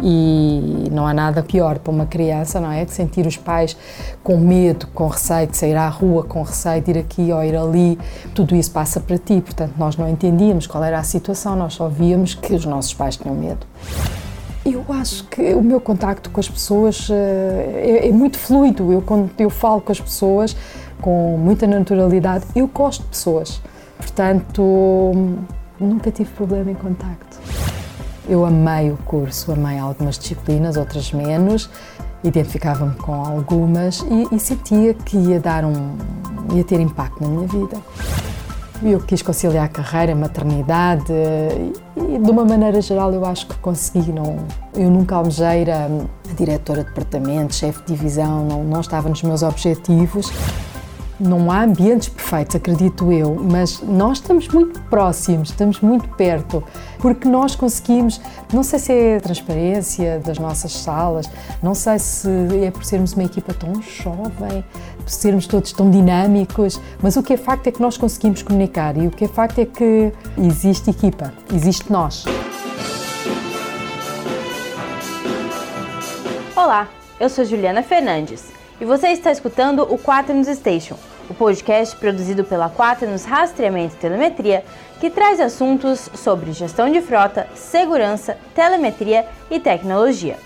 E não há nada pior para uma criança, não é? Que sentir os pais com medo, com receio de sair à rua, com receio de ir aqui ou ir ali. Tudo isso passa para ti, portanto, nós não entendíamos qual era a situação, nós só víamos que os nossos pais tinham medo. Eu acho que o meu contacto com as pessoas eh, é, é muito fluido. Eu, quando eu falo com as pessoas com muita naturalidade, eu gosto de pessoas. Portanto, nunca tive problema em contacto. Eu amei o curso, amei algumas disciplinas, outras menos, identificava-me com algumas e, e, sentia que ia dar um, ia ter impacto na minha vida. Eu quis conciliar a carreira, a maternidade e, de uma maneira geral, eu acho que consegui. Não, eu nunca almejei a diretora de departamento, chefe de divisão, não, não estava nos meus objetivos. Não há ambientes perfeitos, acredito eu, mas nós estamos muito próximos, estamos muito perto, porque nós conseguimos, não sei se é a transparência das nossas salas, não sei se é por sermos uma equipa tão jovem, por sermos todos tão dinâmicos, mas o que é facto é que nós conseguimos comunicar e o que é facto é que existe equipa, existe nós. Olá, eu sou Juliana Fernandes e você está escutando o Quaternos Station, o podcast produzido pela Quaternos Rastreamento e Telemetria, que traz assuntos sobre gestão de frota, segurança, telemetria e tecnologia,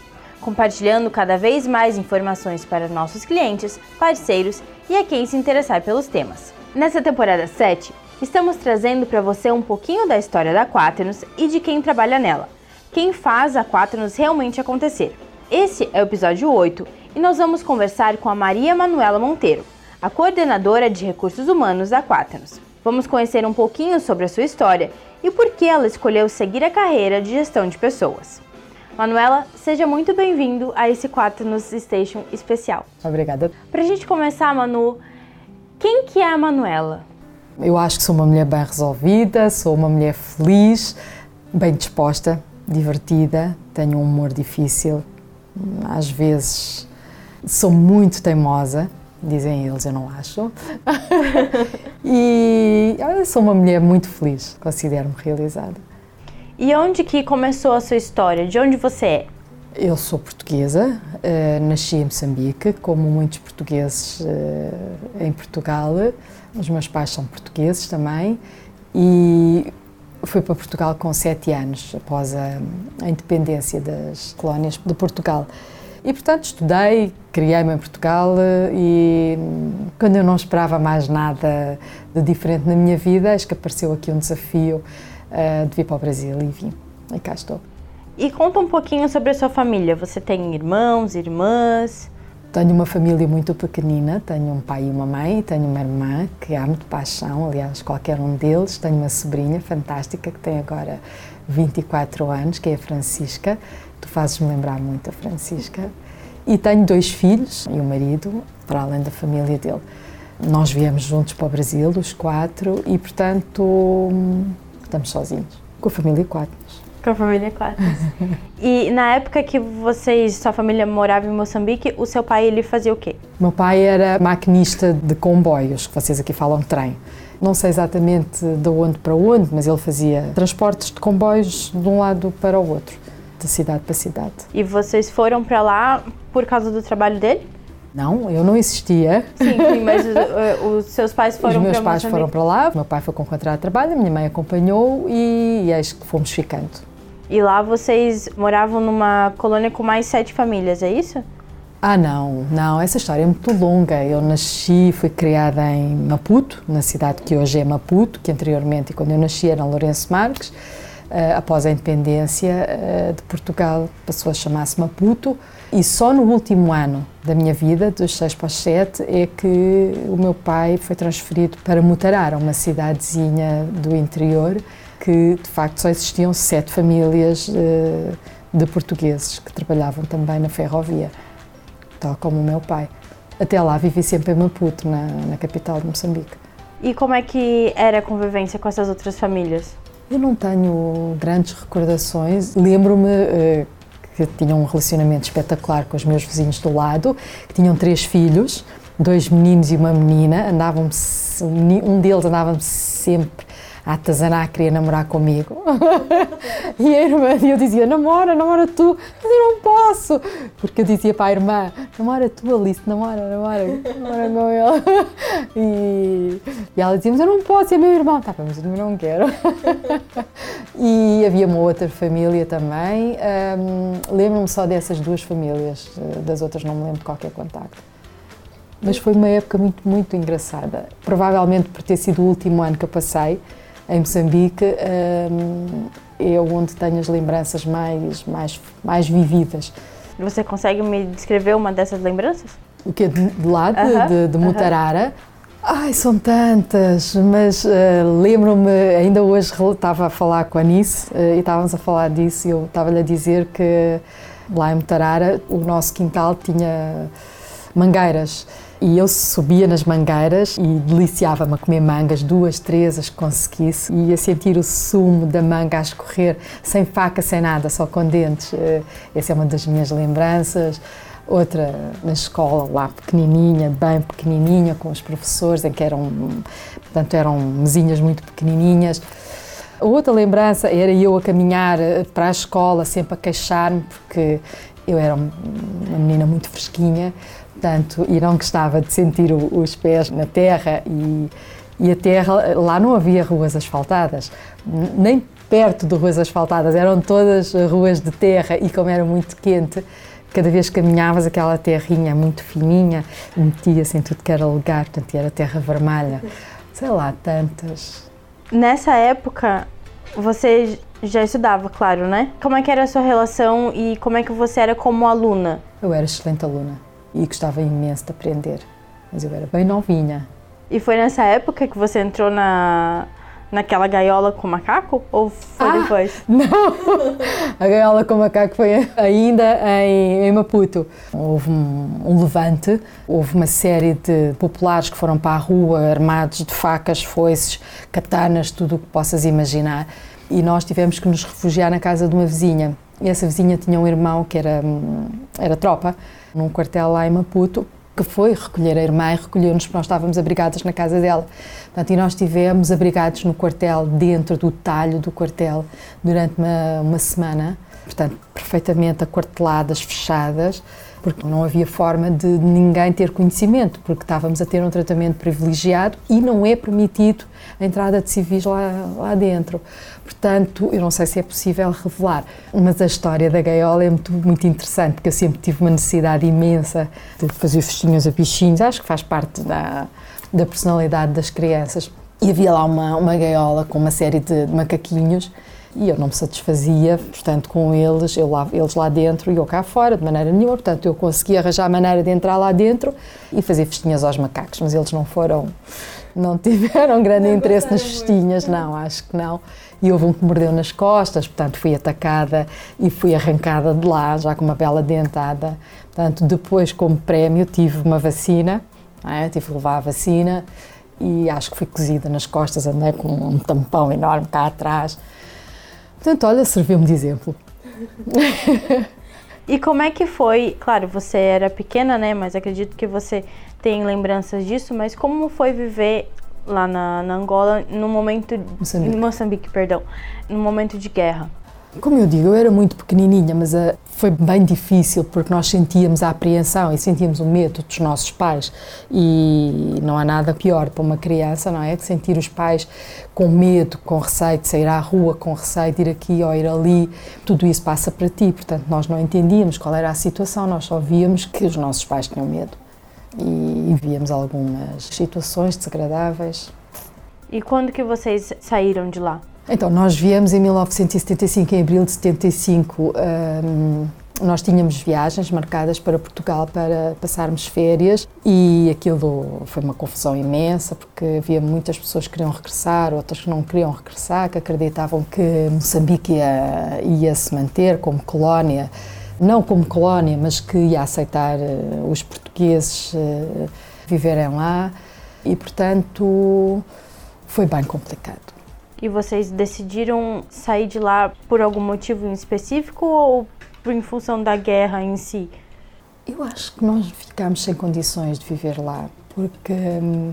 compartilhando cada vez mais informações para nossos clientes, parceiros e a quem se interessar pelos temas. Nessa temporada 7, estamos trazendo para você um pouquinho da história da Quaternos e de quem trabalha nela, quem faz a Quaternos realmente acontecer. Esse é o episódio 8 e nós vamos conversar com a Maria Manuela Monteiro, a coordenadora de recursos humanos da Quaternos. Vamos conhecer um pouquinho sobre a sua história e por que ela escolheu seguir a carreira de gestão de pessoas. Manuela, seja muito bem-vindo a esse Quaternos Station especial. Obrigada. Para a gente começar, Manu, quem que é a Manuela? Eu acho que sou uma mulher bem resolvida, sou uma mulher feliz, bem disposta, divertida, tenho um humor difícil, às vezes sou muito teimosa, dizem eles, eu não acho. e sou uma mulher muito feliz, considero-me realizada. E onde que começou a sua história? De onde você é? Eu sou portuguesa, uh, nasci em Moçambique, como muitos portugueses uh, em Portugal. Os meus pais são portugueses também e fui para Portugal com sete anos, após a independência das colónias de Portugal. E, portanto, estudei, criei-me em Portugal e quando eu não esperava mais nada de diferente na minha vida, acho que apareceu aqui um desafio uh, de vir para o Brasil e vim. E cá estou. E conta um pouquinho sobre a sua família. Você tem irmãos, irmãs? Tenho uma família muito pequenina, tenho um pai e uma mãe, tenho uma irmã que amo de paixão, aliás, qualquer um deles. Tenho uma sobrinha fantástica que tem agora 24 anos, que é a Francisca, Tu fazes-me lembrar muito a Francisca. E tenho dois filhos e um marido, para além da família dele. Nós viemos juntos para o Brasil, os quatro, e portanto estamos sozinhos, com a família quatro. Com a família quatro. e na época que vocês, sua família morava em Moçambique, o seu pai ele fazia o quê? Meu pai era maquinista de comboios, que vocês aqui falam trem. Não sei exatamente de onde para onde, mas ele fazia transportes de comboios de um lado para o outro de cidade para cidade. E vocês foram para lá por causa do trabalho dele? Não, eu não existia. Sim, sim mas os, eh, os, seus pais foram para Os meus pais foram para lá, meu pai foi de trabalho, a minha mãe acompanhou e, e eis que fomos ficando. E lá vocês moravam numa colônia com mais sete famílias, é isso? Ah, não, não, essa história é muito longa. Eu nasci, fui criada em Maputo, na cidade que hoje é Maputo, que anteriormente, quando eu nasci, era Lourenço Marques. Eh, após a independência eh, de Portugal, passou a chamar-se Maputo. E só no último ano da minha vida, dos 6 para os 7, é que o meu pai foi transferido para Mutarara, uma cidadezinha do interior, que de facto só existiam sete famílias eh, de portugueses que trabalhavam também na ferrovia, tal como o meu pai. Até lá vivi sempre em Maputo, na, na capital de Moçambique. E como é que era a convivência com essas outras famílias? Eu não tenho grandes recordações. Lembro-me uh, que tinha um relacionamento espetacular com os meus vizinhos do lado, que tinham três filhos, dois meninos e uma menina. Andavam um deles andava sempre a atazanar, queria namorar comigo. e a irmã, eu dizia, namora, namora tu. Mas eu não posso. Porque eu dizia para a irmã, namora tu, Alice, namora, namora, namora com ele. E, e ela dizia, mas eu não posso, é meu irmão. Tá, mas eu não quero. e havia uma outra família também. Um, Lembro-me só dessas duas famílias, das outras não me lembro de qualquer contacto. Mas foi uma época muito, muito engraçada. Provavelmente por ter sido o último ano que eu passei em Moçambique, um, é onde tenho as lembranças mais, mais, mais vividas. Você consegue me descrever uma dessas lembranças? O que de, de lá, de, uh -huh. de, de Mutarara? Uh -huh. Ai, são tantas, mas uh, lembro-me, ainda hoje estava a falar com a Anice uh, e estávamos a falar disso e eu estava-lhe a dizer que lá em Mutarara o nosso quintal tinha mangueiras e eu subia nas mangueiras e deliciava-me a comer mangas, duas, três, as que conseguisse, e a sentir o sumo da manga a escorrer, sem faca, sem nada, só com dentes. Eh, essa é uma das minhas lembranças. Outra na escola, lá pequenininha, bem pequenininha, com os professores, em que eram, portanto, eram mesinhas muito pequenininhas. Outra lembrança era eu a caminhar eh, para a escola, sempre a queixar-me, porque eu era uma menina muito fresquinha, portanto, e não gostava de sentir o, os pés na terra e, e a terra, lá não havia ruas asfaltadas, nem perto de ruas asfaltadas, eram todas ruas de terra e como era muito quente, cada vez que caminhavas aquela terrinha muito fininha, metia-se em tudo que era lugar, portanto, era terra vermelha, sei lá, tantas. Nessa época, você já estudava, claro, né? Como é que era a sua relação e como é que você era como aluna? Eu era excelente aluna e gostava imenso de aprender, mas eu era bem novinha. E foi nessa época que você entrou na naquela gaiola com macaco ou foi ah, depois? Não, a gaiola com macaco foi ainda em, em Maputo. Houve um, um, levante, houve uma série de populares que foram para a rua armados de facas, foices, katanas, tudo o que possas imaginar. E nós tivemos que nos refugiar na casa de uma vizinha. Essa vizinha tinha um irmão que era, era tropa num quartel lá em Maputo, que foi recolher a irmã e recolheu-nos, nós estávamos abrigadas na casa dela. Portanto, e nós estivemos abrigados no quartel, dentro do talho do quartel, durante uma, uma semana, portanto, perfeitamente aquarteladas, fechadas, porque não havia forma de ninguém ter conhecimento, porque estávamos a ter um tratamento privilegiado e não é permitido a entrada de civis lá, lá dentro. Portanto, eu não sei se é possível revelar, mas a história da gaiola é muito, muito interessante, porque eu sempre tive uma necessidade imensa de fazer festinhas a bichinhos, acho que faz parte da, da personalidade das crianças. E havia lá uma, uma gaiola com uma série de macaquinhos e eu não me satisfazia, portanto, com eles, eu lá, eles lá dentro e eu cá fora, de maneira nenhuma. Portanto, eu consegui arranjar a maneira de entrar lá dentro e fazer festinhas aos macacos, mas eles não foram, não tiveram grande interesse nas festinhas, não, acho que não. E houve um que mordeu nas costas, portanto, fui atacada e fui arrancada de lá, já com uma bela dentada. Portanto, depois, como prémio, tive uma vacina, é? tive que levar a vacina e acho que fui cozida nas costas, andei com um tampão enorme cá atrás. Portanto, olha, serviu-me de exemplo. e como é que foi? Claro, você era pequena, né? Mas acredito que você tem lembranças disso. Mas como foi viver lá na, na Angola no momento Moçambique. Moçambique, perdão, no momento de guerra? Como eu digo, eu era muito pequenininha, mas uh, foi bem difícil porque nós sentíamos a apreensão e sentíamos o medo dos nossos pais. E não há nada pior para uma criança, não é? Que sentir os pais com medo, com receio de sair à rua, com receio de ir aqui ou ir ali. Tudo isso passa para ti. Portanto, nós não entendíamos qual era a situação, nós só víamos que os nossos pais tinham medo. E víamos algumas situações desagradáveis. E quando que vocês saíram de lá? Então, nós viemos em 1975, em abril de 75. Um, nós tínhamos viagens marcadas para Portugal para passarmos férias e aquilo foi uma confusão imensa porque havia muitas pessoas que queriam regressar, outras que não queriam regressar, que acreditavam que Moçambique ia, ia se manter como colónia, não como colónia, mas que ia aceitar uh, os portugueses uh, viverem lá e, portanto, foi bem complicado e vocês decidiram sair de lá por algum motivo em específico ou em função da guerra em si? Eu acho que nós ficámos sem condições de viver lá, porque hum,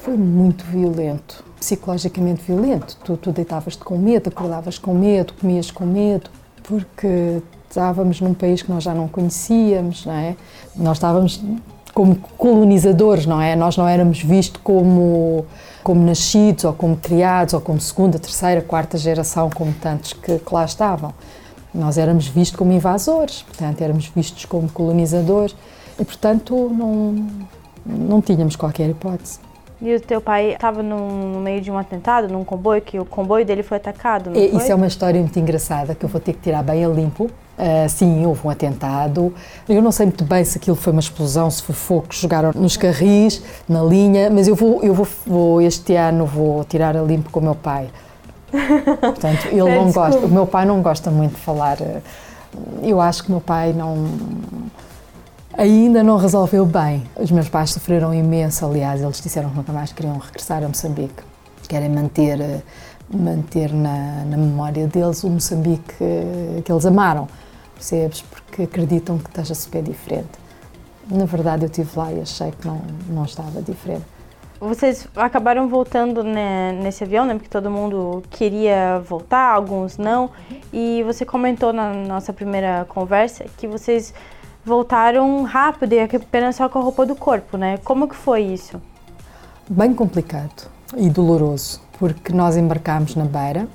foi muito violento. psicologicamente violento. Tu, tu deitavas-te com medo, acordavas com medo, comias com medo, porque estávamos num país que nós já não conhecíamos, não é? Nós estávamos como colonizadores, não é? Nós não éramos vistos como como nascidos ou como criados ou como segunda, terceira, quarta geração, como tantos que, que lá estavam. Nós éramos vistos como invasores, portanto, éramos vistos como colonizadores e, portanto, não, não tínhamos qualquer hipótese. E o teu pai estava no, meio de um atentado, num comboio, que o comboio dele foi atacado, não é, foi? Isso é uma história muito engraçada que eu vou ter que tirar bem a limpo. Uh, sim, houve um atentado. Eu não sei muito bem se aquilo foi uma explosão, se foi fogo que jogaram nos carris, na linha, mas eu vou, eu vou, vou este ano vou tirar a limpo com o meu pai. Portanto, ele não gosta, o meu pai não gosta muito de falar. Eh, eu acho que o meu pai não ainda não resolveu bem. Os meus pais sofreram imenso, aliás, eles disseram que nunca mais queriam regressar a Moçambique. Querem manter, eh, manter na, na memória deles o Moçambique que eles amaram, percebes? Porque acreditam que esteja super diferente. Na verdade, eu estive lá e achei que não, não estava diferente. Vocês acabaram voltando né, nesse avião, né? Porque todo mundo queria voltar, alguns não. E você comentou na nossa primeira conversa que vocês voltaram rápido e apenas só com a roupa do corpo, né? Como que foi isso? Bem complicado e doloroso, porque nós embarcámos na beira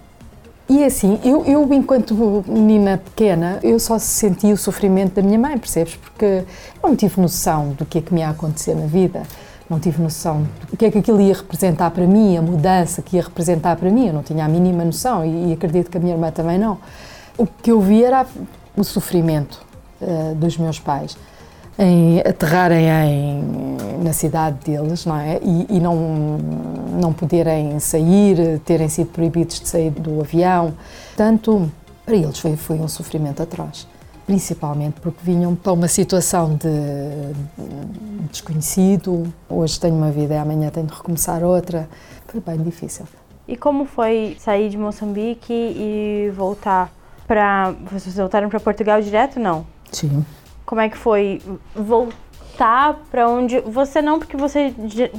e assim, eu, eu enquanto menina pequena, eu só senti o sofrimento da minha mãe, percebes? Porque eu não tive noção do que é que me ia acontecer na vida, não tive noção do que é que aquilo ia representar para mim, a mudança que ia representar para mim, eu não tinha a mínima noção e, e acredito que a minha irmã também não. O que eu vi era o sofrimento, uh, dos meus pais em aterrarem em, na cidade deles, não é? E, e, não, não poderem sair, terem sido proibidos de sair do avião. Portanto, para eles foi, foi um sofrimento atroz. Principalmente porque vinham para uma situação de, de desconhecido. Hoje tenho uma vida e amanhã tenho de recomeçar outra. Foi bem difícil. E como foi sair de Moçambique e voltar para. Vocês voltaram para Portugal direto? Não? Sim. Como é que foi voltar para onde você não porque você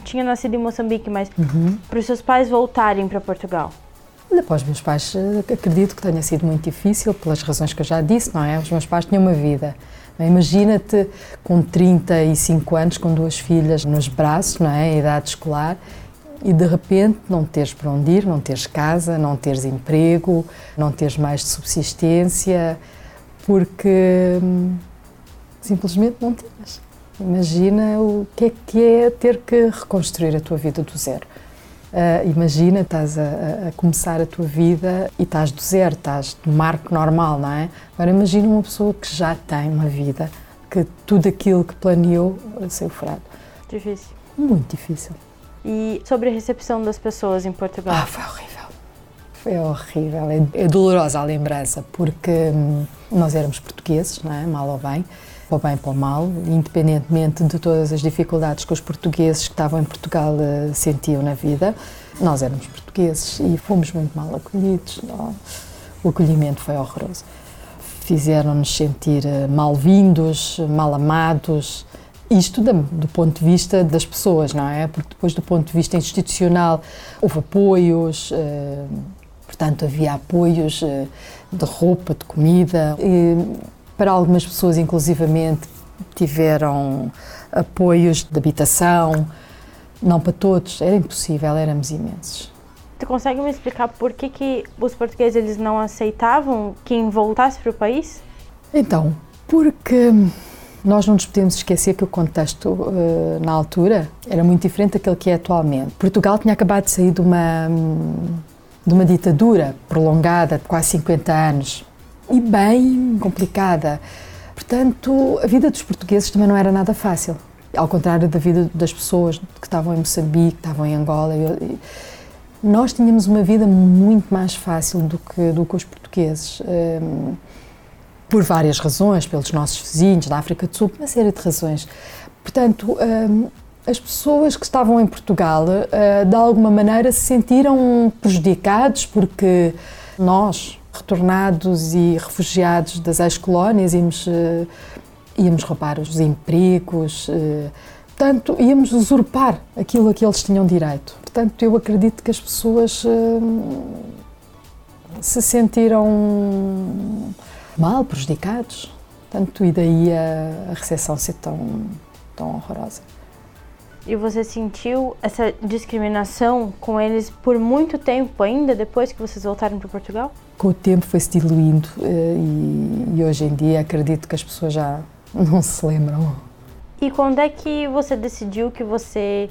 tinha nascido em Moçambique, mas uhum. para os seus pais voltarem para Portugal? Olha, para os meus pais, eh, acredito que tenha sido muito difícil, pelas razões que eu já disse, não é? Os meus pais tinham uma vida. Imagina-te com 35 anos, com duas filhas nos braços, não é? idade escolar, e de repente não teres para onde ir, não teres casa, não teres emprego, não teres mais de subsistência porque hum, simplesmente não tinhas. Imagina o que é que é ter que reconstruir a tua vida do zero. Uh, imagina, estás a, a, começar a tua vida e estás do zero, estás no marco normal, não é? Agora imagina uma pessoa que já tem uma vida, que tudo aquilo que planeou saiu furado. Difícil. Muito difícil. E sobre a recepção das pessoas em Portugal? Ah, foi horrível. Foi horrível, é, é dolorosa a lembrança, porque hum, nós éramos portugueses, não é? mal ou bem, para o bem para o mal, independentemente de todas as dificuldades que os portugueses que estavam em Portugal uh, sentiam na vida, nós éramos portugueses e fomos muito mal acolhidos. O acolhimento foi horroroso. Fizeram-nos sentir uh, mal-vindos, mal amados, isto do ponto de vista das pessoas, não é? Porque depois, do ponto de vista institucional, houve apoios, uh, portanto havia apoios eh, de roupa, de comida. E para algumas pessoas, inclusivamente, tiveram apoios de habitação. Não para todos, era impossível, éramos imensos. Tu consegue me explicar por que, que os portugueses eles não aceitavam quem voltasse para o país? Então, porque nós não nos podemos esquecer que o contexto uh, na altura era muito diferente daquele que é atualmente. Portugal tinha acabado de sair de uma de uma ditadura prolongada de quase 50 anos e bem complicada. Portanto, a vida dos portugueses também não era nada fácil. Ao contrário da vida das pessoas que estavam em Moçambique, que estavam em Angola. Nós tínhamos uma vida muito mais fácil do que, do que os portugueses. Um, por várias razões, pelos nossos vizinhos da África do Sul, uma série de razões. Portanto, um, as pessoas que estavam em Portugal, eh, de alguma maneira, se sentiram prejudicados porque nós, retornados e refugiados das ex-colónias, íamos, eh, íamos roubar os empregos, eh, portanto, íamos usurpar aquilo a que eles tinham direito. Portanto, eu acredito que as pessoas hum, se sentiram mal, prejudicados. Tanto e daí a, a recepção ser tão, tão horrorosa. E você sentiu essa discriminação com eles por muito tempo ainda, depois que vocês voltaram para Portugal? Com o tempo foi-se diluindo eh, e, hoje em dia acredito que as pessoas já não se lembram. E quando é que você decidiu que você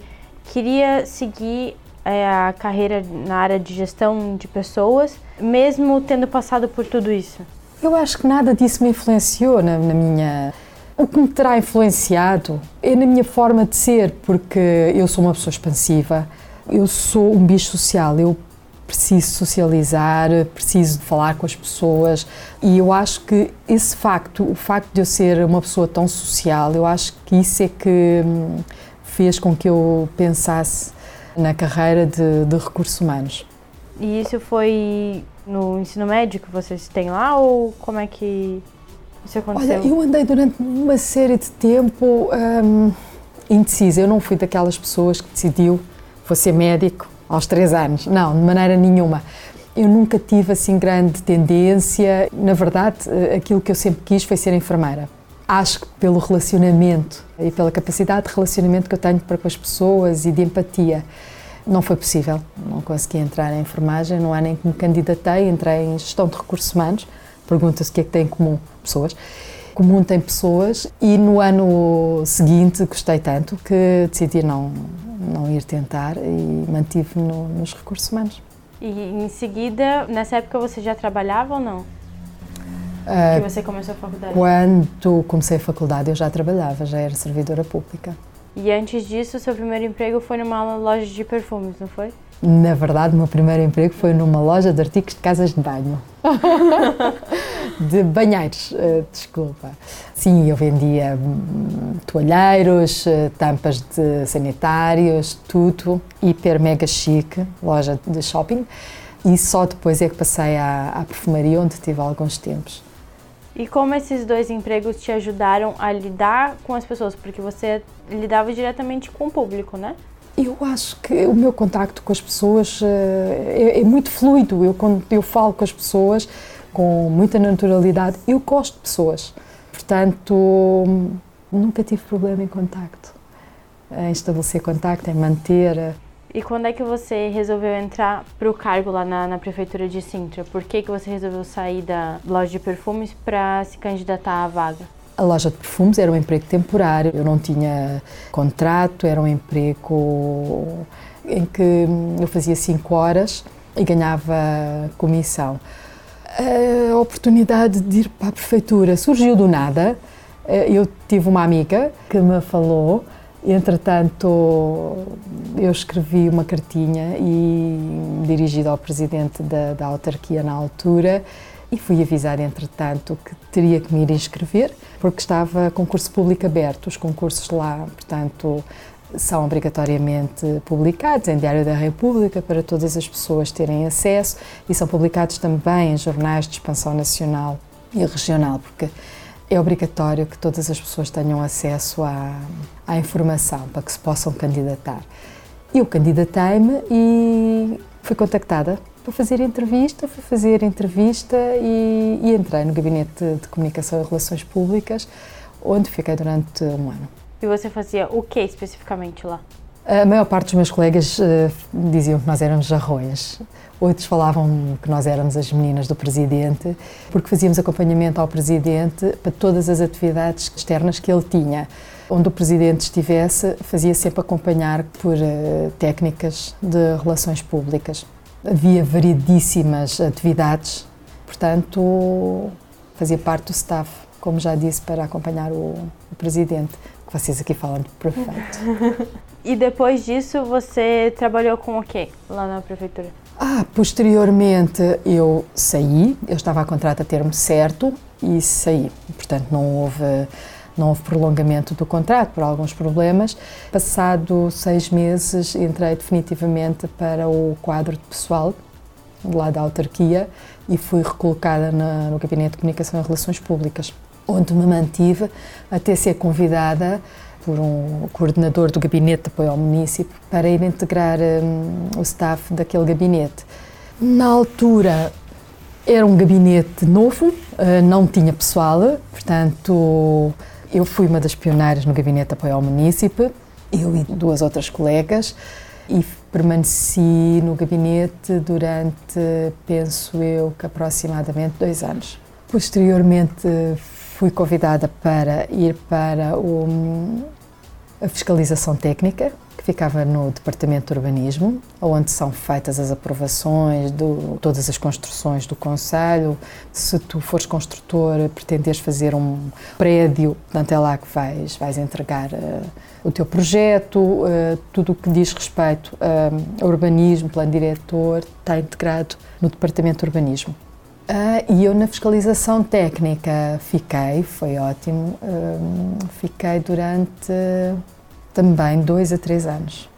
queria seguir é, a carreira na área de gestão de pessoas, mesmo tendo passado por tudo isso? Eu acho que nada disso me influenciou na, na minha. O que me terá influenciado é na minha forma de ser, porque eu sou uma pessoa expansiva, eu sou um bicho social, eu preciso socializar, preciso de falar com as pessoas e eu acho que esse facto, o facto de eu ser uma pessoa tão social, eu acho que isso é que hum, fez com que eu pensasse na carreira de, de recursos humanos. E isso foi no ensino médio que vocês têm lá ou como é que isso aconteceu? Olha, eu andei durante uma série de tempo hum, indecisa. Eu não fui daquelas pessoas que decidiu vou ser médico aos três anos. Não, de maneira nenhuma. Eu nunca tive assim grande tendência. Na verdade, eh, aquilo que eu sempre quis foi ser enfermeira. Acho que pelo relacionamento e pela capacidade de relacionamento que eu tenho para com as pessoas e de empatia, não foi possível. Não consegui entrar em enfermagem, não há nem que me candidatei, entrei em gestão de recursos humanos. Pergunta-se o que é que tem em comum pessoas. Comum tem pessoas e no ano seguinte gostei tanto que decidi não, não ir tentar e mantive-me no, nos recursos humanos. E em seguida, nessa época você já trabalhava ou não? Uh, que você começou a faculdade? Quando comecei a faculdade eu já trabalhava, já era servidora pública. E antes disso, seu primeiro emprego foi numa loja de perfumes, não foi? Na verdade, o meu primeiro emprego foi numa loja de artigos de casas de banho. de banheiros, uh, desculpa. Sim, eu vendia hum, toalheiros, uh, tampas de sanitários, tudo. Hiper mega chique, loja de shopping. E só depois é que passei à, à perfumaria, onde tive alguns tempos. E como esses dois empregos te ajudaram a lidar com as pessoas? Porque você lidava diretamente com o público, né? Eu acho que o meu contacto com as pessoas eh, é, é, muito fluido. Eu, quando eu falo com as pessoas com muita naturalidade, eu gosto de pessoas. Portanto, nunca tive problema em contacto, em estabelecer contacto, em manter. E quando é que você resolveu entrar para o cargo lá na, na, prefeitura de Sintra? Por que, que você resolveu sair da loja de perfumes para se candidatar à vaga? A loja de perfumes era um emprego temporário, eu não tinha contrato, era um emprego em que eu fazia cinco horas e ganhava comissão. A oportunidade de ir para a prefeitura surgiu do nada. Eu tive uma amiga que me falou, entretanto eu escrevi uma cartinha e dirigida ao presidente da, da autarquia na altura e fui avisar, entretanto, que teria que me ir inscrever, porque estava concurso público aberto. Os concursos lá, portanto, são obrigatoriamente publicados em Diário da República para todas as pessoas terem acesso e são publicados também em jornais de expansão nacional e regional, porque é obrigatório que todas as pessoas tenham acesso à, à informação para que se possam candidatar. Eu candidatei-me e fui contactada para fazer entrevista, fui fazer entrevista e, e entrei no Gabinete de Comunicação e Relações Públicas, onde fiquei durante um ano. E você fazia o que especificamente lá? A maior parte dos meus colegas uh, diziam que nós éramos jarrões. Outros falavam que nós éramos as meninas do presidente, porque fazíamos acompanhamento ao presidente para todas as atividades externas que ele tinha. Onde o presidente estivesse, fazia sempre acompanhar por uh, técnicas de relações públicas. Havia variedíssimas atividades, portanto, fazia parte do staff, como já disse, para acompanhar o, o presidente, que vocês aqui falam de prefeito. e depois disso, você trabalhou com o quê lá na prefeitura? Ah, posteriormente eu saí, eu estava a contrato a termo certo e saí. Portanto, não houve não houve prolongamento do contrato por alguns problemas. Passado seis meses, entrei definitivamente para o quadro de pessoal lá da autarquia e fui recolocada na, no Gabinete de Comunicação e Relações Públicas. onde me mantive até ser convidada por um coordenador do gabinete de apoio ao município para ir integrar um, o staff daquele gabinete. Na altura era um gabinete novo, uh, não tinha pessoal, portanto eu fui uma das pioneiras no gabinete de apoio ao município, eu e duas outras colegas, e permaneci no gabinete durante, penso eu, que aproximadamente dois anos. Posteriormente fui convidada para ir para o, a fiscalização técnica, ficava no Departamento de Urbanismo, onde são feitas as aprovações de todas as construções do Conselho. Se tu fores construtor, pretendes fazer um prédio, portanto é lá que vais, vais entregar uh, o teu projeto, uh, tudo o que diz respeito uh, a urbanismo, plano diretor, está integrado no Departamento de Urbanismo. Uh, e eu na fiscalização técnica fiquei, foi ótimo, fiquei durante também dois a três anos.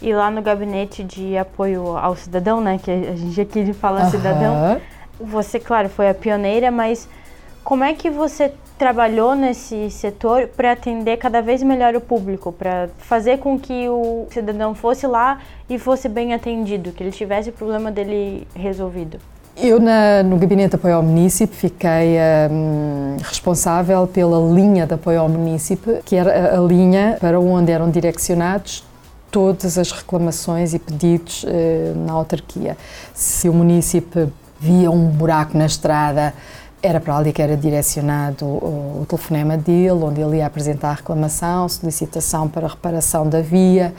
E lá no gabinete de apoio ao cidadão, né, que a gente aqui fala cidadão, você, claro, foi a pioneira, mas como é que você trabalhou nesse setor para atender cada vez melhor o público, para fazer com que o cidadão fosse lá e fosse bem atendido, que ele tivesse o problema dele resolvido? Eu, na, no Gabinete de Apoio ao Município, fiquei um, responsável pela linha de apoio ao município, que era a linha para onde eram direcionados todas as reclamações e pedidos uh, na autarquia. Se o município via um buraco na estrada, era para ali que era direcionado o, o telefonema dele, onde ele ia apresentar a reclamação, solicitação para reparação da via.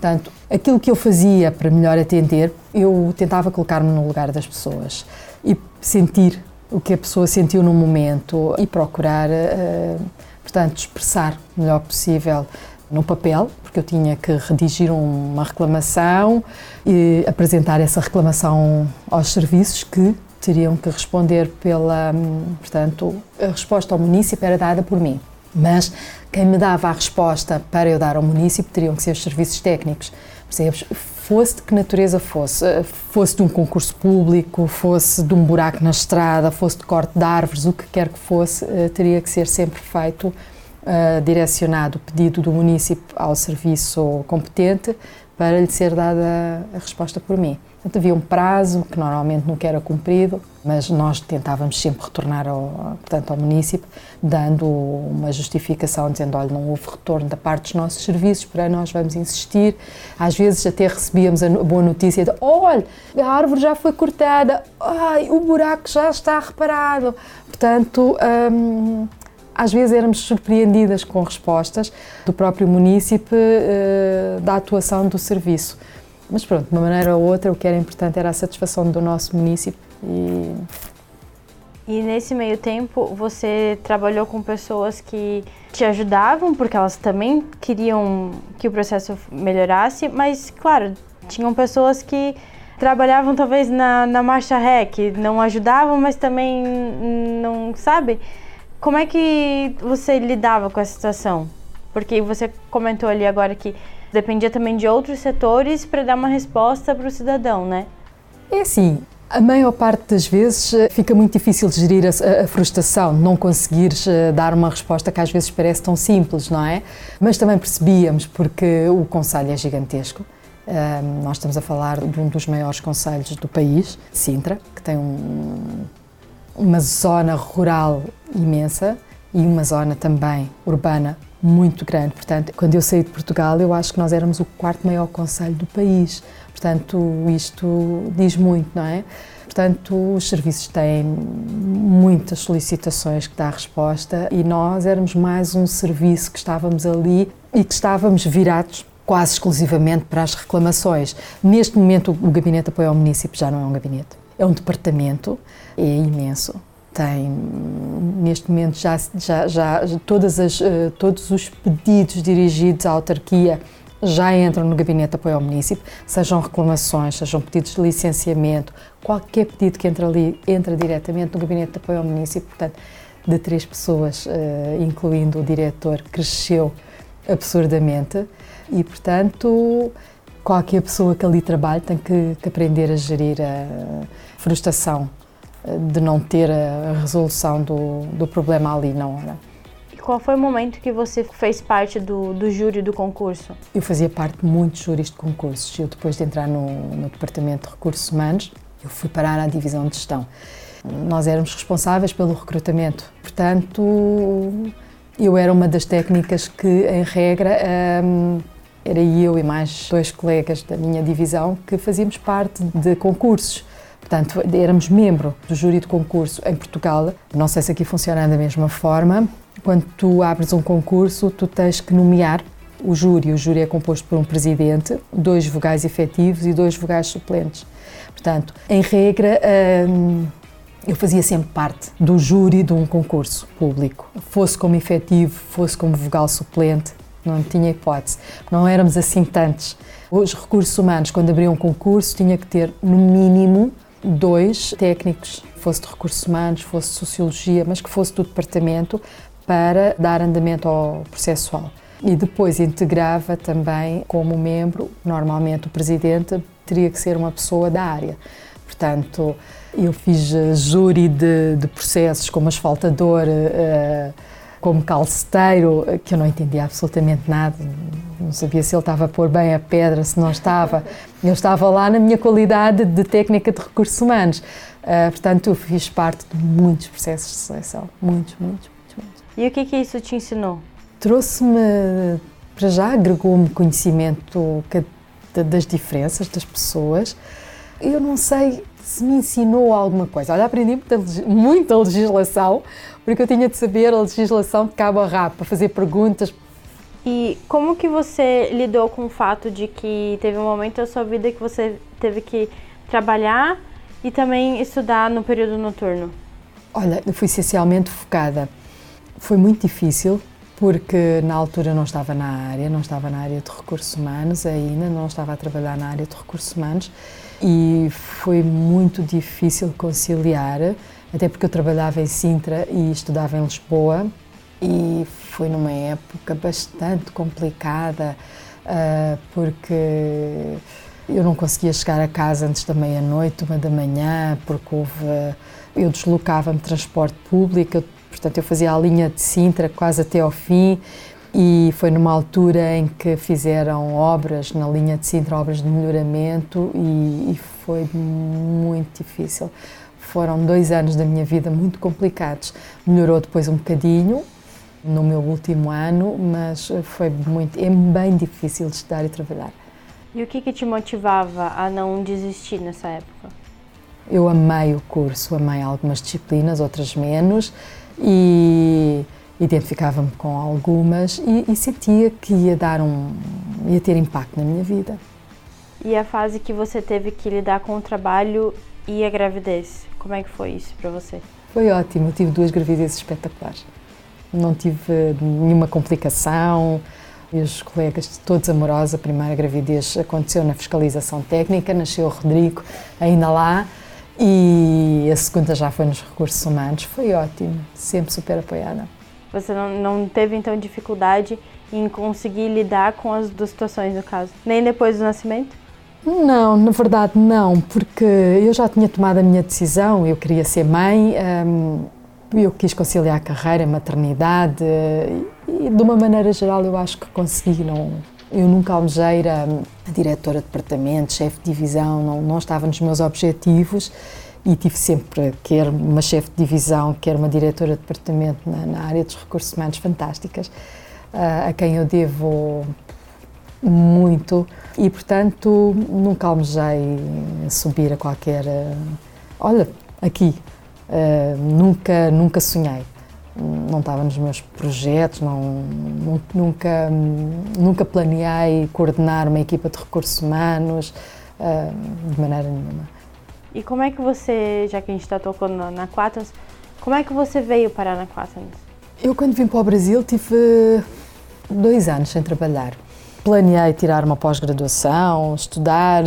Portanto, aquilo que eu fazia para melhor atender, eu tentava colocar-me no lugar das pessoas e sentir o que a pessoa sentiu no momento e procurar, uh, portanto, expressar o melhor possível no papel, porque eu tinha que redigir uma reclamação e apresentar essa reclamação aos serviços que teriam que responder pela, portanto, a resposta ao município era dada por mim. Mas quem me dava a resposta para eu dar ao município teriam que ser os serviços técnicos, percebes? Fosse de que natureza fosse, eh, fosse de um concurso público, fosse de um buraco na estrada, fosse de corte de árvores, o que quer que fosse, eh, teria que ser sempre feito uh, direcionado o pedido do município ao serviço competente para lhe ser dada a resposta por mim. Portanto, havia um prazo que normalmente nunca era cumprido, mas nós tentávamos sempre retornar ao, portanto, ao município, dando uma justificação, dizendo, olha, não houve retorno da parte dos nossos serviços, para nós vamos insistir. Às vezes até recebíamos a boa notícia de, olha, a árvore já foi cortada, ai, o buraco já está reparado. Portanto, hum, às vezes éramos surpreendidas com respostas do próprio município uh, da atuação do serviço. Mas pronto, de uma maneira ou outra, o que era importante era a satisfação do nosso município e... E nesse meio tempo, você trabalhou com pessoas que te ajudavam, porque elas também queriam que o processo melhorasse, mas, claro, tinham pessoas que trabalhavam talvez na, na marcha que não ajudavam, mas também não, sabe? Como é que você lidava com essa situação? Porque você comentou ali agora que dependia também de outros setores para dar uma resposta para o cidadão, né? É assim, a maior parte das vezes eh, fica muito difícil gerir a, a, frustração, não conseguires eh, dar uma resposta que às vezes parece tão simples, não é? Mas também percebíamos, porque o Conselho é gigantesco. Nós estamos a falar de um dos maiores conselhos do país, Sintra, que tem um, uma zona rural imensa e uma zona também urbana muito grande. Portanto, quando eu saí de Portugal, eu acho que nós éramos o quarto maior conselho do país. Portanto, isto diz muito, não é? Portanto, os serviços têm muitas solicitações que dá resposta e nós éramos mais um serviço que estávamos ali e que estávamos virados quase exclusivamente para as reclamações. Neste momento, o Gabinete de Apoio ao Município já não é um gabinete, é um departamento, é imenso tem neste momento já, já, já todas as, uh, todos os pedidos dirigidos à autarquia já entram no gabinete de apoio ao município, sejam reclamações, sejam pedidos de licenciamento, qualquer pedido que entra ali entra diretamente no gabinete de apoio ao município, portanto, de três pessoas, uh, incluindo o diretor, cresceu absurdamente e, portanto, qualquer pessoa que ali trabalhe tem que, que aprender a gerir a frustração de não ter a resolução do, do problema ali na hora. E qual foi o momento que você fez parte do, do júri do concurso? Eu fazia parte de muitos júris de concursos. Eu, depois de entrar no, no Departamento de Recursos Humanos, eu fui parar à Divisão de Gestão. Nós éramos responsáveis pelo recrutamento, portanto, eu era uma das técnicas que, em regra, hum, era eu e mais dois colegas da minha divisão que fazíamos parte de concursos. Portanto, éramos membro do júri de concurso em Portugal. Não sei se aqui funciona da mesma forma. Quando tu abres um concurso, tu tens que nomear o júri. O júri é composto por um presidente, dois vogais efetivos e dois vogais suplentes. Portanto, em regra, hum, eu fazia sempre parte do júri de um concurso público, fosse como efetivo, fosse como vogal suplente, não tinha hipótese. Não éramos assim tantos. Os recursos humanos, quando abriam um concurso, tinha que ter no mínimo dois técnicos, fosse de recursos humanos, fosse de sociologia, mas que fosse do departamento, para dar andamento ao processual. E depois integrava também como membro, normalmente o presidente teria que ser uma pessoa da área. Portanto, eu fiz júri de, de processos como asfaltador, uh, como calceteiro, que eu não entendia absolutamente nada, não sabia se ele estava a pôr bem a pedra, se não estava. Eu estava lá na minha qualidade de técnica de recursos humanos. Uh, portanto, eu fiz parte de muitos processos de seleção, muitos, muitos, muitos. muitos. E o que, que isso te ensinou? Trouxe-me, para já, agregou-me conhecimento das diferenças das pessoas. Eu não sei se me ensinou alguma coisa. Olha, aprendi muita, muita legislação, porque eu tinha de saber a legislação de cabo a rabo, para fazer perguntas. E como que você lidou com o fato de que teve um momento da sua vida que você teve que trabalhar e também estudar no período noturno? Olha, eu fui essencialmente focada. Foi muito difícil, porque na altura não estava na área, não estava na área de recursos humanos ainda, não estava a trabalhar na área de recursos humanos e foi muito difícil conciliar, até porque eu trabalhava em Sintra e estudava em Lisboa e foi numa época bastante complicada uh, porque eu não conseguia chegar a casa antes da meia-noite, uma da manhã, porque houve, eu deslocava-me de transporte público, eu, portanto eu fazia a linha de Sintra quase até ao fim e foi numa altura em que fizeram obras na linha de Sintra, obras de melhoramento e, e foi muito difícil. Foram dois anos da minha vida muito complicados. Melhorou depois um bocadinho no meu último ano, mas foi muito, é bem difícil estudar e trabalhar. E o que, que te motivava a não desistir nessa época? Eu amei o curso, amei algumas disciplinas, outras menos, e identificava-me com algumas e, e, sentia que ia dar um ia ter impacto na minha vida. E a fase que você teve que lidar com o trabalho e a gravidez, como é que foi isso para você? Foi ótimo, eu tive duas gravidezes espetaculares. Não tive nenhuma complicação. Os colegas todos amorosos, a primeira gravidez aconteceu na fiscalização técnica, nasceu o Rodrigo ainda lá e a segunda já foi nos recursos humanos. Foi ótimo, sempre super apoiada. Você não, não teve então dificuldade em conseguir lidar com as duas situações no caso, nem depois do nascimento? Não, na verdade não, porque eu já tinha tomado a minha decisão, eu queria ser mãe, hum, eu quis conciliar a carreira, a maternidade e de uma maneira geral eu acho que consegui, não, eu nunca almejei a, diretora de departamento, chefe de divisão, não, não estava nos meus objetivos e tive sempre, quer uma chefe de divisão, quer uma diretora de departamento na, na área dos recursos humanos fantásticas, uh, a quem eu devo muito e, portanto, nunca almejei subir a qualquer. Uh, olha, aqui, uh, nunca, nunca sonhei. Não estava nos meus projetos, não, nunca, nunca planeei coordenar uma equipa de recursos humanos de maneira nenhuma. E como é que você, já que a gente está tocando na, Quatnos, como é que você veio parar na Quatnos? Eu, quando vim para o Brasil, tive dois anos sem trabalhar. Planeei tirar uma pós-graduação, estudar,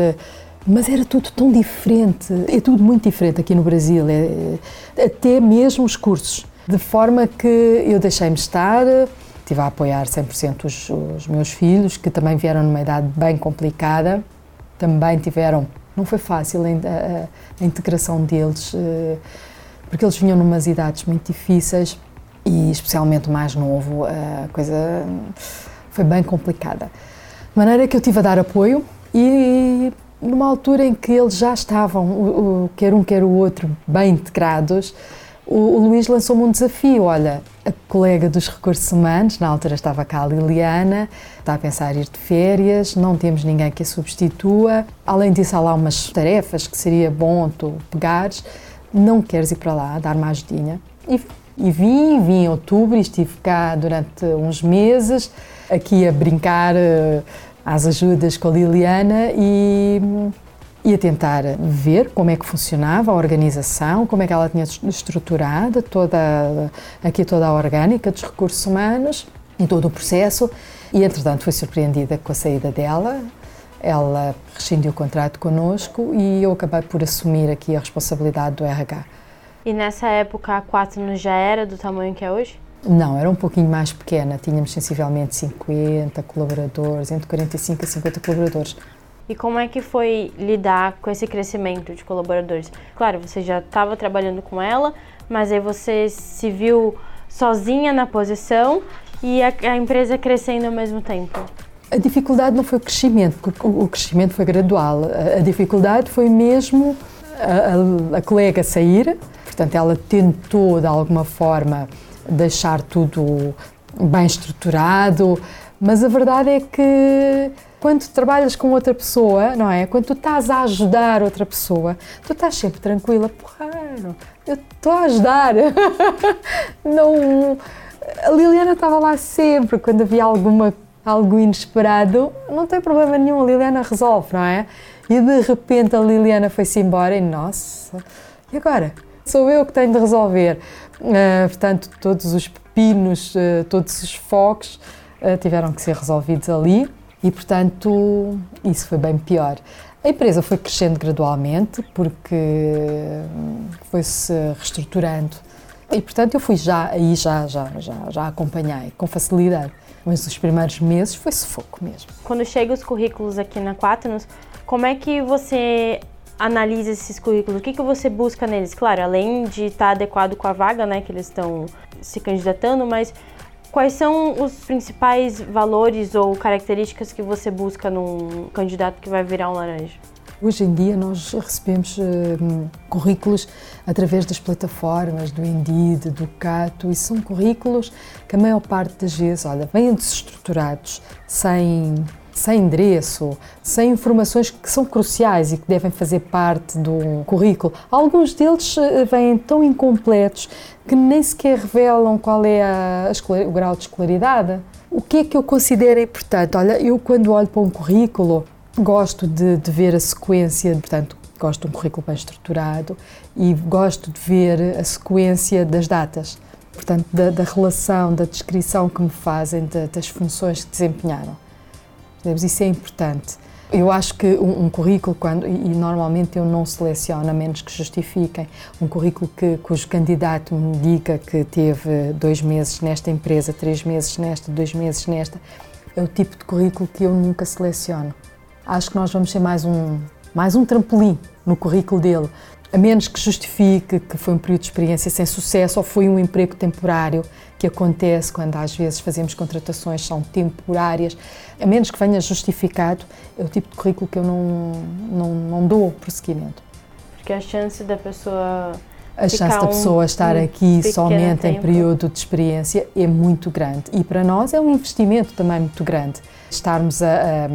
mas era tudo tão diferente. É tudo muito diferente aqui no Brasil, é, até mesmo os cursos. De forma que eu deixei-me estar, estive a apoiar 100% os, os meus filhos, que também vieram numa idade bem complicada, também tiveram Não foi fácil a, a, a integração deles, uh, porque eles vinham numas idades muito difíceis e especialmente o mais novo, a coisa foi bem complicada. De maneira que eu tive a dar apoio e numa altura em que eles já estavam, o, o, quer um quer o outro, bem integrados, o, o Luís lançou-me um desafio. Olha, a colega dos recursos humanos, na altura estava cá a Liliana, está a pensar ir de férias, não temos ninguém que a substitua. Além disso, há lá umas tarefas que seria bom tu pegares. Não queres ir para lá, dar uma ajudinha? E, e vim, vim em outubro e estive cá durante uns meses, aqui a brincar uh, às ajudas com a Liliana e e a tentar ver como é que funcionava a organização, como é que ela tinha estruturada toda aqui toda a orgânica dos recursos humanos e todo o processo. E entretanto fui surpreendida com a saída dela. Ela rescindiu o contrato connosco e eu acabei por assumir aqui a responsabilidade do RH. E nessa época a Quaternos já era do tamanho que é hoje? Não, era um pouquinho mais pequena. Tínhamos sensivelmente 50 colaboradores, entre 45 e 50 colaboradores. E como é que foi lidar com esse crescimento de colaboradores? Claro, você já estava trabalhando com ela, mas aí você se viu sozinha na posição e a, a empresa crescendo ao mesmo tempo. A dificuldade não foi o crescimento, porque o crescimento foi gradual. A, a dificuldade foi mesmo a, a, a colega sair, portanto, ela tentou de alguma forma deixar tudo bem estruturado, mas a verdade é que quando trabalhas com outra pessoa, não é? Quando tu estás a ajudar outra pessoa, tu estás sempre tranquila, porra, eu estou a ajudar. não, a Liliana estava lá sempre, quando havia alguma, algo inesperado, não tem problema nenhum, a Liliana resolve, não é? E de repente a Liliana foi-se embora e, nossa, e agora? Sou eu que tenho de resolver. Uh, portanto, todos os pepinos, uh, todos os focos uh, tiveram que ser resolvidos ali e, portanto, isso foi bem pior. A empresa foi crescendo gradualmente porque foi-se reestruturando e, portanto, eu fui já aí já já já já acompanhei com facilidade. Mas os primeiros meses foi sufoco mesmo. Quando chegam os currículos aqui na Quaternos, como é que você analisa esses currículos? O que, que você busca neles? Claro, além de estar adequado com a vaga, né, que eles estão se candidatando, mas Quais são os principais valores ou características que você busca num candidato que vai virar um laranja? Hoje em dia nós recebemos uh, currículos através das plataformas do Indeed, do Cato, e são currículos que a maior parte das vezes, olha, vêm desestruturados, sem sem endereço, sem informações que são cruciais e que devem fazer parte do currículo. Alguns deles eh, vêm tão incompletos que nem sequer revelam qual é a, a o grau de escolaridade. O que é que eu considero importante? Olha, eu quando olho para um currículo gosto de, de ver a sequência, portanto, gosto de um currículo bem estruturado e gosto de ver a sequência das datas portanto, da, da, relação, da descrição que me fazem de, das funções que desempenharam. Isso é importante. Eu acho que um, um, currículo, quando, e normalmente eu não seleciono, a menos que justifiquem, um currículo que, cujo candidato me diga que teve dois meses nesta empresa, três meses nesta, dois meses nesta, é o tipo de currículo que eu nunca seleciono. Acho que nós vamos ser mais um, mais um trampolim no currículo dele, a menos que justifique que foi um período de experiência sem sucesso ou foi um emprego temporário que acontece quando às vezes fazemos contratações são temporárias, a menos que venha justificado, é o tipo de currículo que eu não, não, não dou prosseguimento. Porque a chance da pessoa a chance da pessoa um, estar um aqui somente tempo. em período de experiência é muito grande e para nós é um investimento também muito grande estarmos a,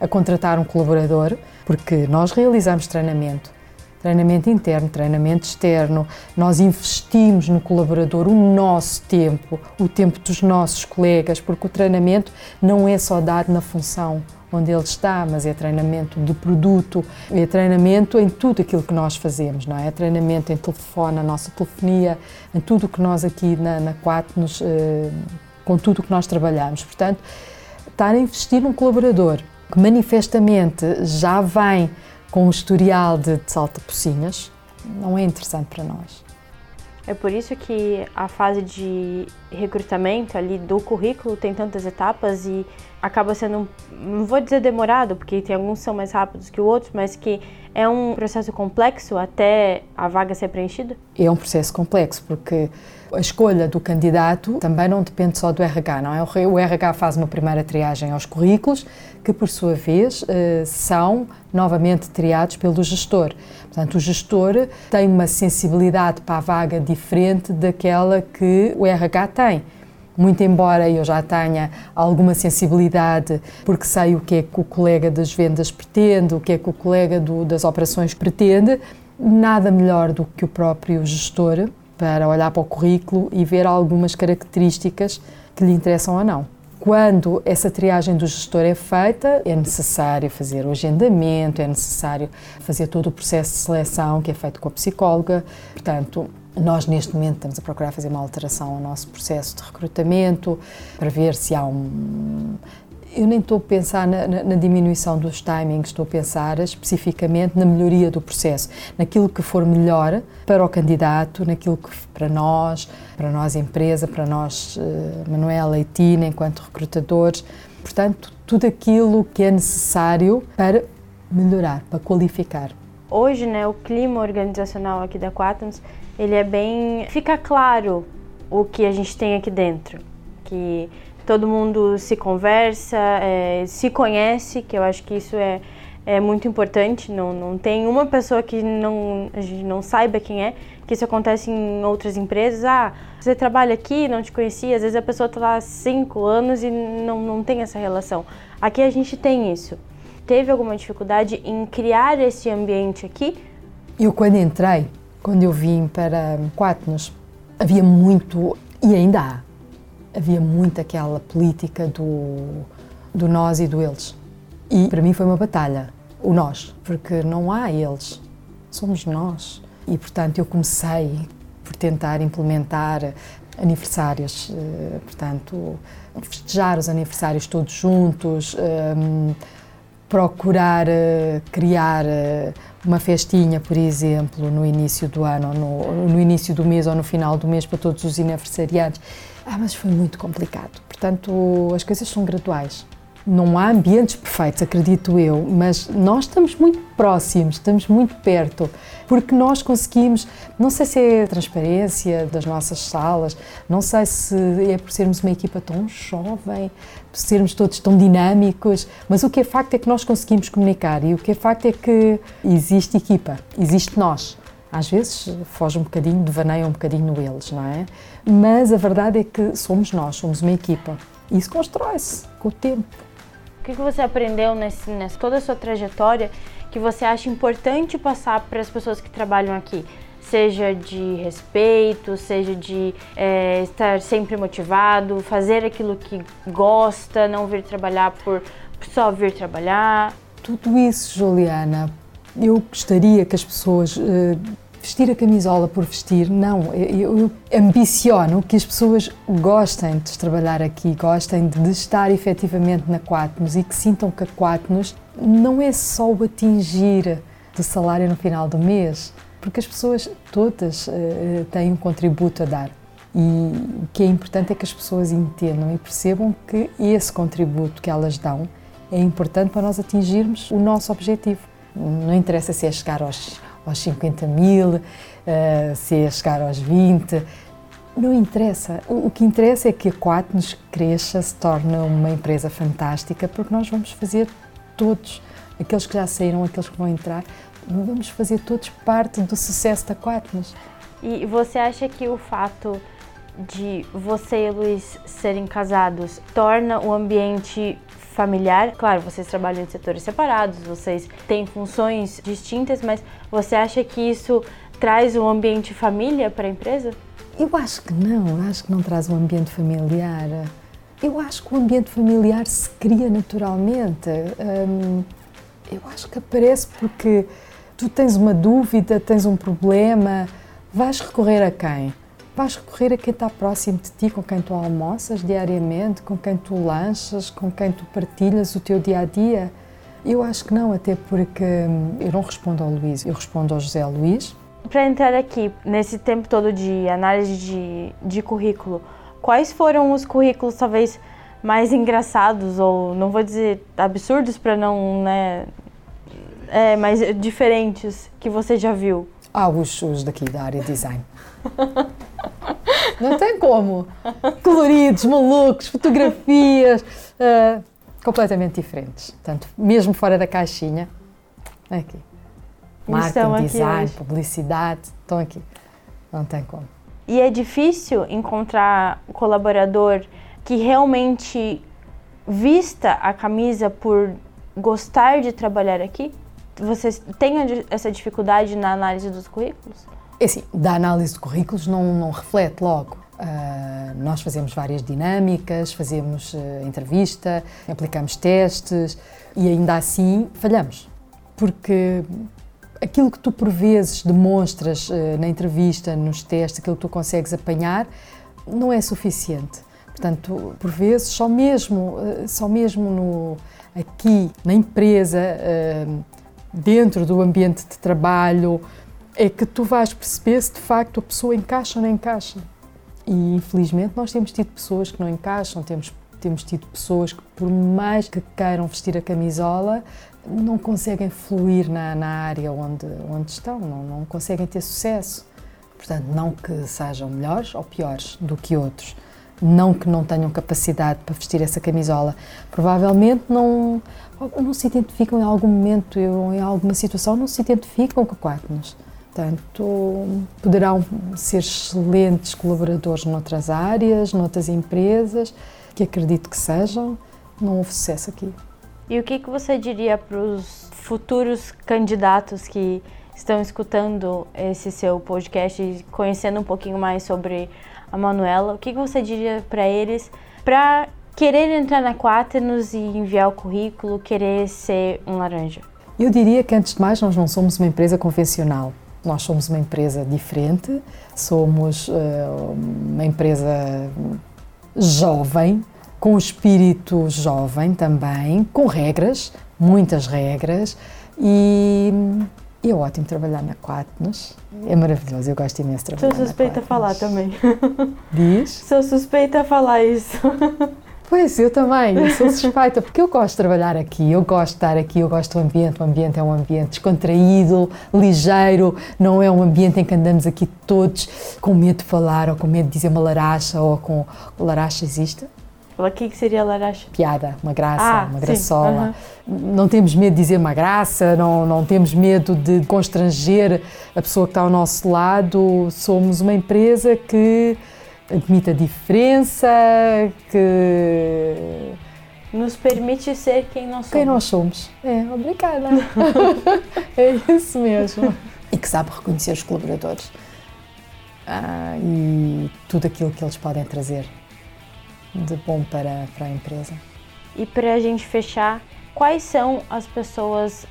a, a contratar um colaborador porque nós realizamos treinamento treinamento interno, treinamento externo. Nós investimos no colaborador o nosso tempo, o tempo dos nossos colegas, porque o treinamento não é só dado na função onde ele está, mas é treinamento de produto, é treinamento em tudo aquilo que nós fazemos, não é? É treinamento em telefone, na nossa telefonia, em tudo o que nós aqui na, na Quat, nos, eh, com tudo o que nós trabalhamos. Portanto, estar a investir num colaborador que manifestamente já vem com um historial de, de salta-pocinhas não é interessante para nós. É por isso que a fase de recrutamento ali do currículo tem tantas etapas e acaba sendo, não vou dizer demorado, porque tem alguns que são mais rápidos que outros, mas que é um processo complexo até a vaga ser preenchida? É um processo complexo, porque a escolha do candidato também não depende só do RH, não é? O RH faz uma primeira triagem aos currículos, que por sua vez eh, são novamente triados pelo gestor. Portanto, o gestor tem uma sensibilidade para a vaga diferente daquela que o RH tem. Muito embora eu já tenha alguma sensibilidade, porque sei o que é que o colega das vendas pretende, o que é que o colega do, das operações pretende, nada melhor do que o próprio gestor para olhar para o currículo e ver algumas características que lhe interessam ou não. Quando essa triagem do gestor é feita, é necessário fazer o agendamento, é necessário fazer todo o processo de seleção que é feito com a psicóloga. Portanto, nós neste momento estamos a procurar fazer uma alteração ao nosso processo de recrutamento para ver se há um eu nem estou a pensar na, na, na, diminuição dos timings, estou a pensar especificamente na melhoria do processo, naquilo que for melhor para o candidato, naquilo que para nós, para nós empresa, para nós uh, Manuela e Tina enquanto recrutadores, portanto tudo aquilo que é necessário para melhorar, para qualificar. Hoje, né, o clima organizacional aqui da Quatnos, ele é bem, fica claro o que a gente tem aqui dentro, que todo mundo se conversa, é, se conhece, que eu acho que isso é, é muito importante. Não, não tem uma pessoa que não, a gente não saiba quem é, que isso acontece em outras empresas. Ah, você trabalha aqui, não te conhecia, às vezes a pessoa está lá há cinco anos e não, não tem essa relação. Aqui a gente tem isso. Teve alguma dificuldade em criar esse ambiente aqui? Eu, quando entrei, quando eu vim para Quatnos, havia muito, e ainda há, havia muito aquela política do, do nós e do eles. E para mim foi uma batalha, o nós, porque não há eles, somos nós. E portanto eu comecei por tentar implementar aniversários, eh, portanto, festejar os aniversários todos juntos, ehm, procurar eh, criar eh, uma festinha, por exemplo, no início do ano, no, no início do mês ou no final do mês para todos os aniversariantes ah, mas foi muito complicado. Portanto, as coisas são graduais. Não há ambientes perfeitos, acredito eu, mas nós estamos muito próximos, estamos muito perto, porque nós conseguimos, não sei se é a transparência das nossas salas, não sei se é por sermos uma equipa tão jovem, por sermos todos tão dinâmicos, mas o que é facto é que nós conseguimos comunicar e o que é facto é que existe equipa, existe nós. Às vezes foge um bocadinho, devaneia um bocadinho eles, não é? Mas a verdade é que somos nós, somos uma equipa. Isso constrói-se com o tempo. O que você aprendeu nesse, nessa toda a sua trajetória que você acha importante passar para as pessoas que trabalham aqui? Seja de respeito, seja de é, estar sempre motivado, fazer aquilo que gosta, não vir trabalhar por só vir trabalhar. Tudo isso, Juliana, eu gostaria que as pessoas uh, vestir a camisola por vestir, não. Eu, eu, ambiciono que as pessoas gostem de trabalhar aqui, gostem de estar efetivamente na Quatnos e que sintam que a Quatnos não é só o atingir do salário no final do mês, porque as pessoas todas uh, têm um contributo a dar. E o que é importante é que as pessoas entendam e percebam que esse contributo que elas dão é importante para nós atingirmos o nosso objetivo. Não interessa se é chegar aos, aos 50 mil, uh, se é chegar aos 20, não interessa. O, o que interessa é que a Quatnos cresça, se torne uma empresa fantástica, porque nós vamos fazer todos, aqueles que já saíram, aqueles que vão entrar, vamos fazer todos parte do sucesso da Quatnos. E você acha que o fato de você e Luiz serem casados torna o ambiente familiar. Claro, vocês trabalham em setores separados, vocês têm funções distintas, mas você acha que isso traz um ambiente família para a empresa? Eu acho que não, eu acho que não traz um ambiente familiar. Eu acho que o ambiente familiar se cria naturalmente. Hum, eu acho que aparece porque tu tens uma dúvida, tens um problema, vais recorrer a quem? Vais recorrer a quem está próximo de ti, com quem tu almoças diariamente, com quem tu lanchas, com quem tu partilhas o teu dia a dia? Eu acho que não, até porque hum, eu não respondo ao Luís, eu respondo ao José Luís para entrar aqui, nesse tempo todo de análise de, de currículo, quais foram os currículos talvez mais engraçados ou não vou dizer absurdos para não, né, é, mas diferentes que você já viu? Ah, os, os daqui da área de design. não tem como. Coloridos, malucos, fotografias, uh, completamente diferentes. Portanto, mesmo fora da caixinha, aqui. Marketing, design, hoje. publicidade, estão aqui. Não tem como. E é difícil encontrar um colaborador que realmente vista a camisa por gostar de trabalhar aqui? Você tem essa dificuldade na análise dos currículos? É assim, da análise de currículos não, não reflete logo. Uh, nós fazemos várias dinâmicas, fazemos uh, entrevista, aplicamos testes e ainda assim falhamos. Porque aquilo que tu por vezes demonstras uh, na entrevista, nos testes, aquilo que tu consegues apanhar, não é suficiente. Portanto, por vezes, só mesmo, só mesmo no, aqui na empresa, dentro do ambiente de trabalho, é que tu vais perceber se de facto a pessoa encaixa ou não encaixa. E infelizmente nós temos tido pessoas que não encaixam, temos, temos tido pessoas que, por mais que queiram vestir a camisola, não conseguem fluir na, na área onde, onde estão, não, não conseguem ter sucesso. Portanto, não que sejam melhores ou piores do que outros, não que não tenham capacidade para vestir essa camisola, provavelmente não, não se identificam em algum momento, em alguma situação, não se identificam com a Quatnos. Portanto, poderão ser excelentes colaboradores noutras áreas, noutras empresas, que acredito que sejam, não houve sucesso aqui. E o que, que você diria para os futuros candidatos que estão escutando esse seu podcast e conhecendo um pouquinho mais sobre a Manuela? O que, você diria para eles para querer entrar na Quaternos e enviar o currículo, querer ser um laranja? Eu diria que, antes de mais, nós não somos uma empresa convencional. Nós somos uma empresa diferente, somos uh, uma empresa jovem, com espírito jovem também, com regras, muitas regras, e, e é ótimo trabalhar na Quatnos. É maravilhoso, eu gosto imenso de trabalhar Sou suspeita a falar também. Diz? Sou suspeita a falar isso. Pois, eu também, eu sou suspeita, porque eu gosto de trabalhar aqui, eu gosto de estar aqui, eu gosto do ambiente, o ambiente é um ambiente descontraído, ligeiro, não é um ambiente em que andamos aqui todos com medo de falar, ou com medo de dizer uma laracha, ou com... Laracha existe? O que seria laracha? Piada, uma graça, ah, uma graçola. Uhum. Não temos medo de dizer uma graça, não, não temos medo de constranger a pessoa que está ao nosso lado. Somos uma empresa que admite a diferença, que nos permite ser quem nós somos. Quem nós somos. É, obrigada. é isso mesmo. E que sabe reconhecer os colaboradores ah, e tudo aquilo que eles podem trazer de bom para, para a empresa. E para a gente fechar, quais são as pessoas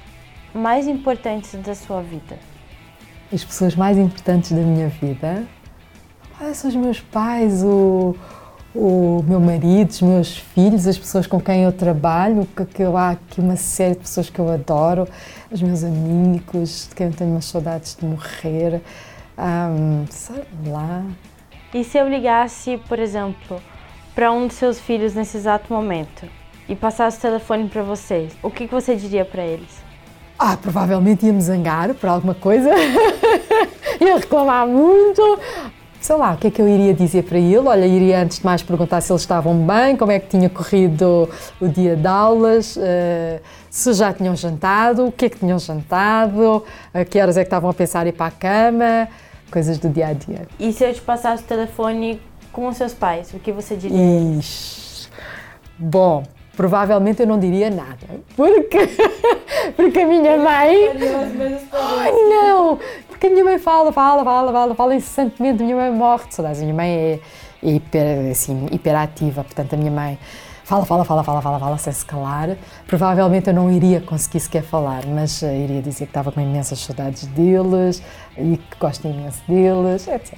mais importantes da sua vida? As pessoas mais importantes da minha vida ah, são os meus pais, o, o meu marido, os meus filhos, as pessoas com quem eu trabalho, que eu, há aqui uma série de pessoas que eu adoro, os meus amigos, de quem eu tenho umas saudades de morrer, um, sei lá. E se eu ligasse, por exemplo, para um dos seus filhos nesse exato momento e passasse o telefone para vocês, o que, que você diria para eles? Ah, provavelmente ia me zangar por alguma coisa, ia reclamar muito. Sei lá, o que é que eu iria dizer para ele? Olha, iria antes de mais perguntar se eles estavam bem, como é que tinha corrido o dia de aulas, uh, se já tinham jantado, o que é que tinham jantado, a que horas é que estavam a pensar em ir para a cama, coisas do dia a dia. E se eu te passasse o telefone com os seus pais, o que você diria? Ixi. Bom, provavelmente eu não diria nada. Porque, porque a minha mãe. Ai, não! Porque a minha mãe fala, fala, fala, fala, fala incessantemente. A minha mãe morre de saudades. A minha mãe é hiper, assim, hiperativa, portanto, a minha mãe fala, fala, fala, fala, fala, fala, sem se calar. Provavelmente eu não iria conseguir sequer falar, mas uh, iria dizer que estava com imensas saudades deles e que gosto imenso deles, etc.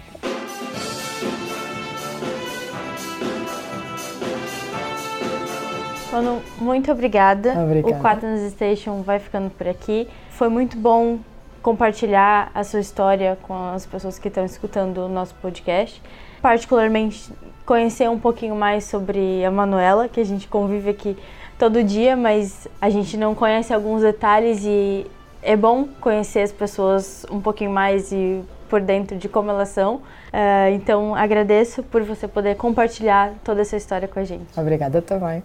Manu, muito obrigada. Obrigada. O Quaternos Station vai ficando por aqui. Foi muito bom compartilhar a sua história com as pessoas que estão escutando o nosso podcast. Particularmente, conhecer um pouquinho mais sobre a Manuela, que a gente convive aqui todo dia, mas a gente não conhece alguns detalhes e é bom conhecer as pessoas um pouquinho mais e por dentro de como elas são. Uh, então, agradeço por você poder compartilhar toda essa história com a gente. Obrigada também.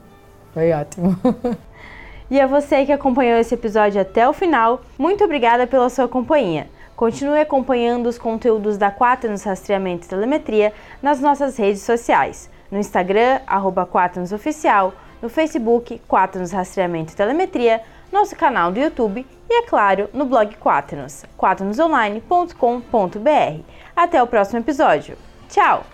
Foi ótimo. e a você que acompanhou esse episódio até o final, muito obrigada pela sua companhia. Continue acompanhando os conteúdos da Quaternos Rastreamento e Telemetria nas nossas redes sociais. No Instagram, arroba Oficial, no Facebook, Quaternos Rastreamento e Telemetria, nosso canal do YouTube e, é claro, no blog Quaternos, quaternosonline.com.br. Até o próximo episódio. Tchau!